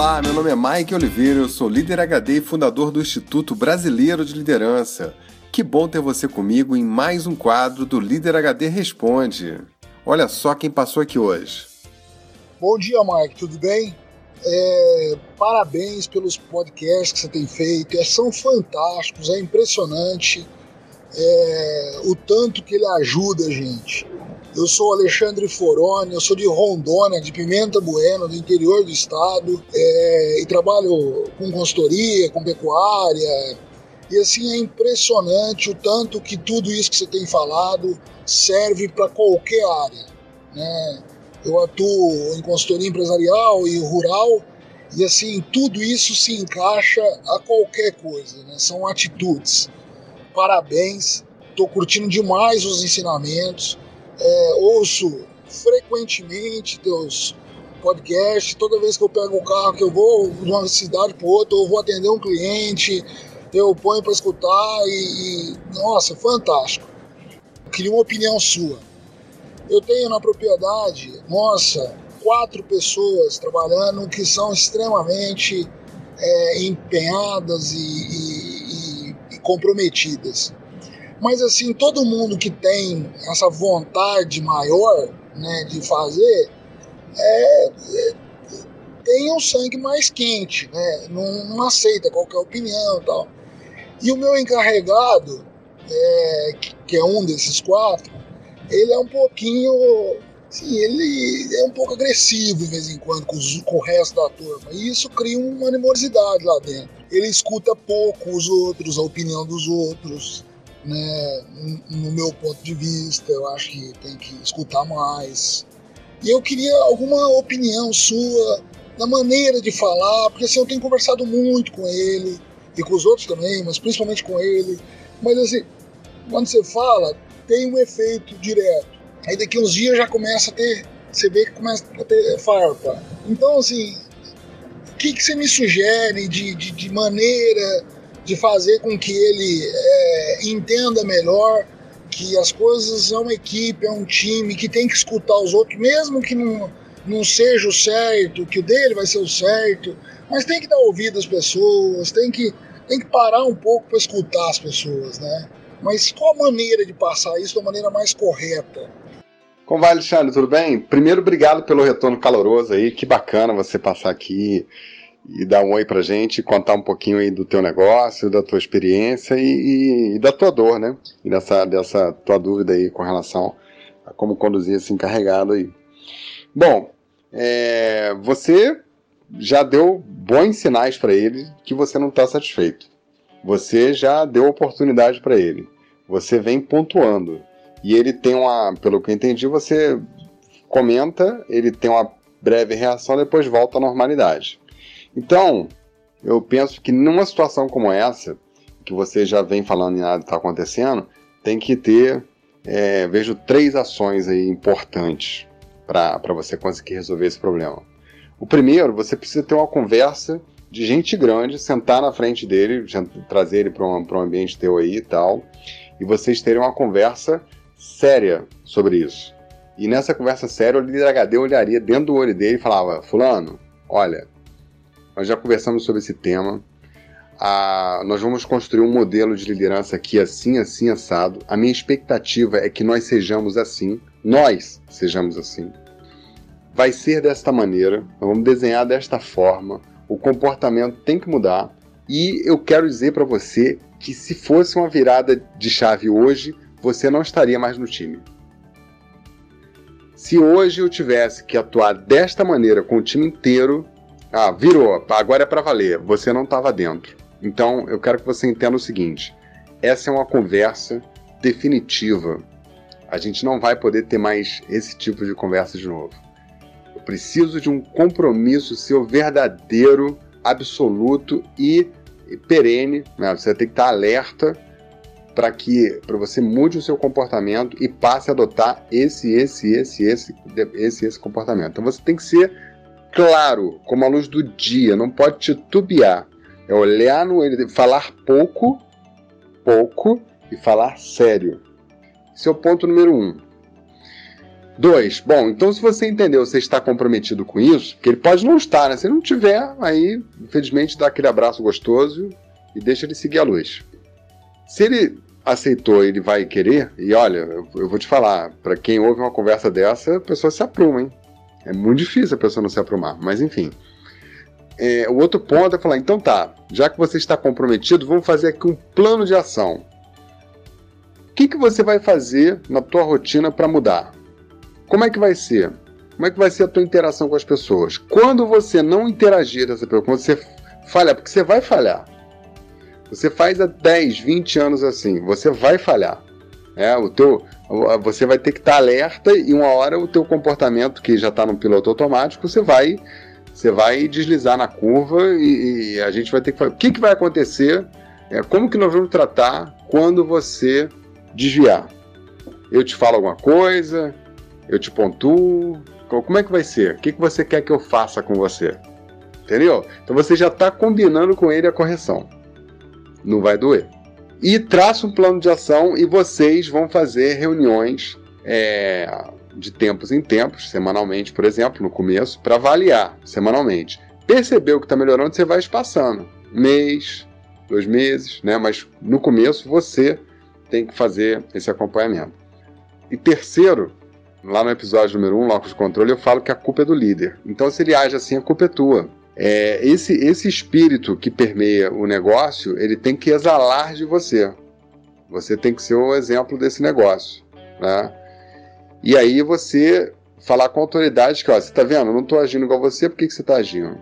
Olá, meu nome é Mike Oliveira, eu sou líder HD e fundador do Instituto Brasileiro de Liderança. Que bom ter você comigo em mais um quadro do Líder HD Responde. Olha só quem passou aqui hoje. Bom dia, Mike, tudo bem? É, parabéns pelos podcasts que você tem feito, é, são fantásticos, é impressionante é, o tanto que ele ajuda a gente. Eu sou Alexandre Foroni, eu sou de Rondônia, de Pimenta Bueno, do interior do estado, é, e trabalho com consultoria, com pecuária. E assim é impressionante o tanto que tudo isso que você tem falado serve para qualquer área. Né? Eu atuo em consultoria empresarial e rural, e assim, tudo isso se encaixa a qualquer coisa, né? são atitudes. Parabéns, estou curtindo demais os ensinamentos é, ouço frequentemente teus podcasts. Toda vez que eu pego o carro, que eu vou de uma cidade para outra, ou vou atender um cliente, eu ponho para escutar e, e, nossa, fantástico. Queria uma opinião sua. Eu tenho na propriedade, nossa, quatro pessoas trabalhando que são extremamente é, empenhadas e, e, e comprometidas. Mas assim, todo mundo que tem essa vontade maior né, de fazer é, é, tem um sangue mais quente, né? Não, não aceita qualquer opinião e tal. E o meu encarregado, é, que é um desses quatro, ele é um pouquinho. Sim, ele é um pouco agressivo de vez em quando com, os, com o resto da turma. E isso cria uma animosidade lá dentro. Ele escuta pouco os outros, a opinião dos outros né, no meu ponto de vista, eu acho que tem que escutar mais. E eu queria alguma opinião sua da maneira de falar, porque assim, eu tenho conversado muito com ele, e com os outros também, mas principalmente com ele. Mas assim, quando você fala, tem um efeito direto. Aí daqui uns dias já começa a ter, você vê que começa a ter farpa. Então, assim, o que, que você me sugere de, de, de maneira de fazer com que ele é, entenda melhor que as coisas é uma equipe, é um time que tem que escutar os outros, mesmo que não, não seja o certo, que o dele vai ser o certo, mas tem que dar ouvido às pessoas, tem que, tem que parar um pouco para escutar as pessoas, né? Mas qual a maneira de passar isso da maneira mais correta? Como vai, Alexandre? Tudo bem? Primeiro, obrigado pelo retorno caloroso aí, que bacana você passar aqui e dar um oi pra gente, contar um pouquinho aí do teu negócio, da tua experiência e, e, e, da tua dor, né? E dessa, dessa tua dúvida aí com relação a como conduzir esse encarregado aí. Bom, é, você já deu bons sinais para ele que você não está satisfeito. Você já deu oportunidade para ele. Você vem pontuando. E ele tem uma, pelo que eu entendi, você comenta, ele tem uma breve reação, depois volta à normalidade. Então, eu penso que numa situação como essa, que você já vem falando e nada está acontecendo, tem que ter, é, vejo três ações aí importantes para você conseguir resolver esse problema. O primeiro, você precisa ter uma conversa de gente grande, sentar na frente dele, trazer ele para um, um ambiente teu aí e tal, e vocês terem uma conversa séria sobre isso. E nessa conversa séria, o líder HD olharia dentro do olho dele e falava: Fulano, olha, nós já conversamos sobre esse tema. Ah, nós vamos construir um modelo de liderança aqui assim, assim, assado. A minha expectativa é que nós sejamos assim, nós sejamos assim. Vai ser desta maneira, nós vamos desenhar desta forma. O comportamento tem que mudar. E eu quero dizer para você que se fosse uma virada de chave hoje, você não estaria mais no time. Se hoje eu tivesse que atuar desta maneira com o time inteiro, ah, virou, agora é para valer. Você não estava dentro. Então, eu quero que você entenda o seguinte: essa é uma conversa definitiva. A gente não vai poder ter mais esse tipo de conversa de novo. Eu preciso de um compromisso seu verdadeiro, absoluto e perene. Né? Você tem que estar alerta para que para você mude o seu comportamento e passe a adotar esse, esse, esse, esse, esse, esse comportamento. Então você tem que ser claro, como a luz do dia, não pode titubear. É olhar no olho, falar pouco, pouco e falar sério. Esse é o ponto número um. Dois, bom, então se você entendeu, você está comprometido com isso, que ele pode não estar, né? Se não tiver, aí, infelizmente, dá aquele abraço gostoso e deixa ele seguir a luz. Se ele aceitou, ele vai querer, e olha, eu, eu vou te falar, para quem ouve uma conversa dessa, a pessoa se apruma, hein? É muito difícil a pessoa não se aprumar, mas enfim. É, o outro ponto é falar, então tá, já que você está comprometido, vamos fazer aqui um plano de ação. O que, que você vai fazer na tua rotina para mudar? Como é que vai ser? Como é que vai ser a tua interação com as pessoas? Quando você não interagir dessa pessoa, quando você falhar, porque você vai falhar. Você faz há 10, 20 anos assim, você vai falhar. É, o teu, você vai ter que estar alerta e uma hora o teu comportamento que já está no piloto automático, você vai você vai deslizar na curva e, e, a gente vai ter que falar. O que, que vai acontecer? É, como que nós vamos tratar quando você desviar? Eu te falo alguma coisa? Eu te pontuo? Como é que vai ser? O que, que você quer que eu faça com você? Entendeu? Então você já está combinando com ele a correção. Não vai doer. E traça um plano de ação e vocês vão fazer reuniões é, de tempos em tempos, semanalmente, por exemplo, no começo, para avaliar semanalmente. Percebeu que está melhorando, você vai espaçando. Mês, dois meses, né? Mas no começo você tem que fazer esse acompanhamento. E terceiro, lá no episódio número 1, um, Locus de Controle, eu falo que a culpa é do líder. Então, se ele age assim, a culpa é tua. É, esse, esse espírito que permeia o negócio, ele tem que exalar de você. Você tem que ser o exemplo desse negócio. Né? E aí você falar com a autoridade que, ó, você tá vendo, eu não estou agindo igual você, por que, que você está agindo?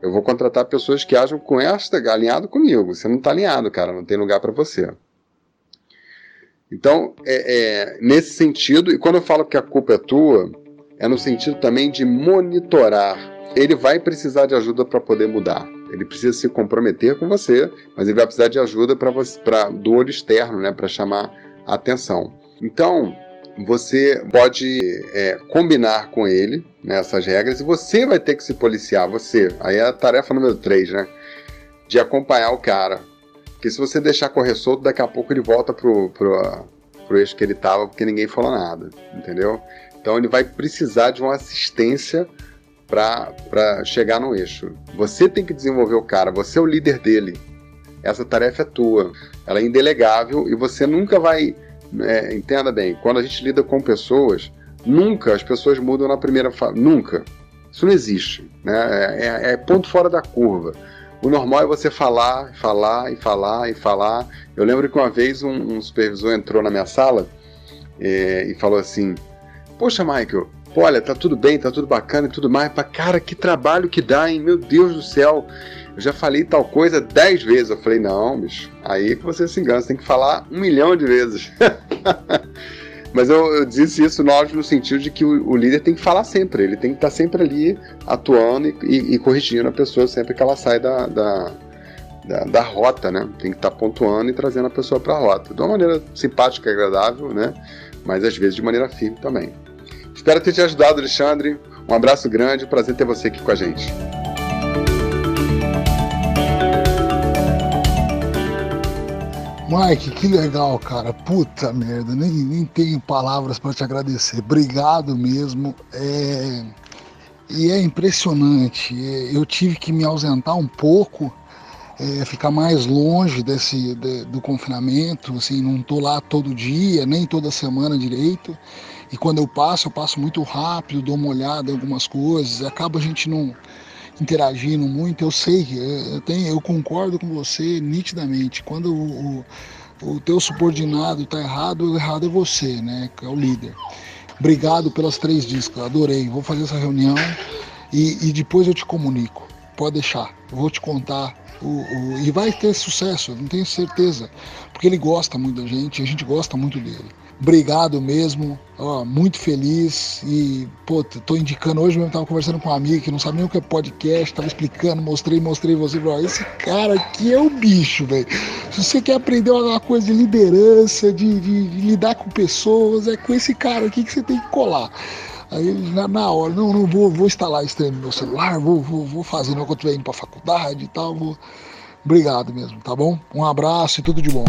Eu vou contratar pessoas que ajam com esta, alinhado comigo. Você não está alinhado, cara, não tem lugar para você. Então, é, é, nesse sentido, e quando eu falo que a culpa é tua, é no sentido também de monitorar. Ele vai precisar de ajuda para poder mudar. Ele precisa se comprometer com você, mas ele vai precisar de ajuda para do olho externo, né, para chamar a atenção. Então, você pode é, combinar com ele nessas né, regras e você vai ter que se policiar, você. Aí é a tarefa número 3, né? De acompanhar o cara. Porque se você deixar correr solto, daqui a pouco ele volta pro, pro, pro eixo que ele tava, porque ninguém falou nada, entendeu? Então ele vai precisar de uma assistência para chegar no eixo. Você tem que desenvolver o cara, você é o líder dele. Essa tarefa é tua. Ela é indelegável e você nunca vai é, entenda bem, quando a gente lida com pessoas, nunca as pessoas mudam na primeira fase. Nunca. Isso não existe. Né? É, é, é, ponto fora da curva. O normal é você falar, falar e falar e falar. Eu lembro que uma vez um, um supervisor entrou na minha sala é, e falou assim: Poxa, Michael, olha, tá tudo bem, tá tudo bacana e tudo mais. Pra cara, que trabalho que dá, hein? Meu Deus do céu eu já falei tal coisa dez vezes. Eu falei, não, bicho, aí que você se engana, você tem que falar um milhão de vezes. Mas eu, eu, disse isso, no sentido de que o, o, líder tem que falar sempre, ele tem que estar sempre ali atuando e, e, e corrigindo a pessoa sempre que ela sai da, da, da, da, rota, né? Tem que estar pontuando e trazendo a pessoa para a rota. De uma maneira simpática e agradável, né? Mas às vezes de maneira firme também. Espero ter te ajudado, Alexandre. Um abraço grande, prazer ter você aqui com a gente. Mike, que legal, cara. Puta merda, nem, nem tenho palavras para te agradecer. Obrigado mesmo. É... E é impressionante. É, eu tive que me ausentar um pouco, é, ficar mais longe desse de, do confinamento. Assim, não tô lá todo dia, nem toda semana direito. E quando eu passo, eu passo muito rápido, dou uma olhada em algumas coisas. Acaba a gente não interagindo muito, eu sei, eu, tenho, eu concordo com você nitidamente. Quando o, o, o teu subordinado está errado, o errado é você, né? Que é o líder. Obrigado pelas três discos, adorei. Vou fazer essa reunião e, e depois eu te comunico. Pode deixar, vou te contar. O, o, e vai ter sucesso, não tenho certeza. Porque ele gosta muito da gente, a gente gosta muito dele. Obrigado mesmo, ó, muito feliz e, pô, tô indicando hoje mesmo, tava conversando com uma amiga que não sabe nem o que é podcast, tava explicando, mostrei, mostrei você, ó, esse cara aqui é o bicho, velho. Se você quer aprender uma coisa de liderança, de, de, de, lidar com pessoas, é com esse cara aqui que você tem que colar. Aí na, na hora, não, não vou, vou instalar esse treino no meu celular, vou, vou, vou fazer enquanto eu estiver indo para a faculdade e tal. Vou... Obrigado mesmo, tá bom? Um abraço e tudo de bom.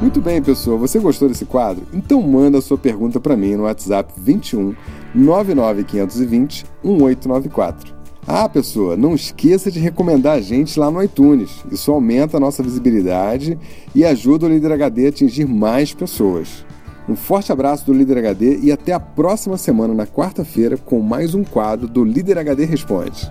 Muito bem, pessoal. Você gostou desse quadro? Então manda sua pergunta para mim no WhatsApp 21 99520 1894. Ah, pessoa, não esqueça de recomendar a gente lá no iTunes. Isso aumenta a nossa visibilidade e ajuda o Líder HD a atingir mais pessoas. Um forte abraço do Líder HD e até a próxima semana, na quarta-feira, com mais um quadro do Líder HD Responde.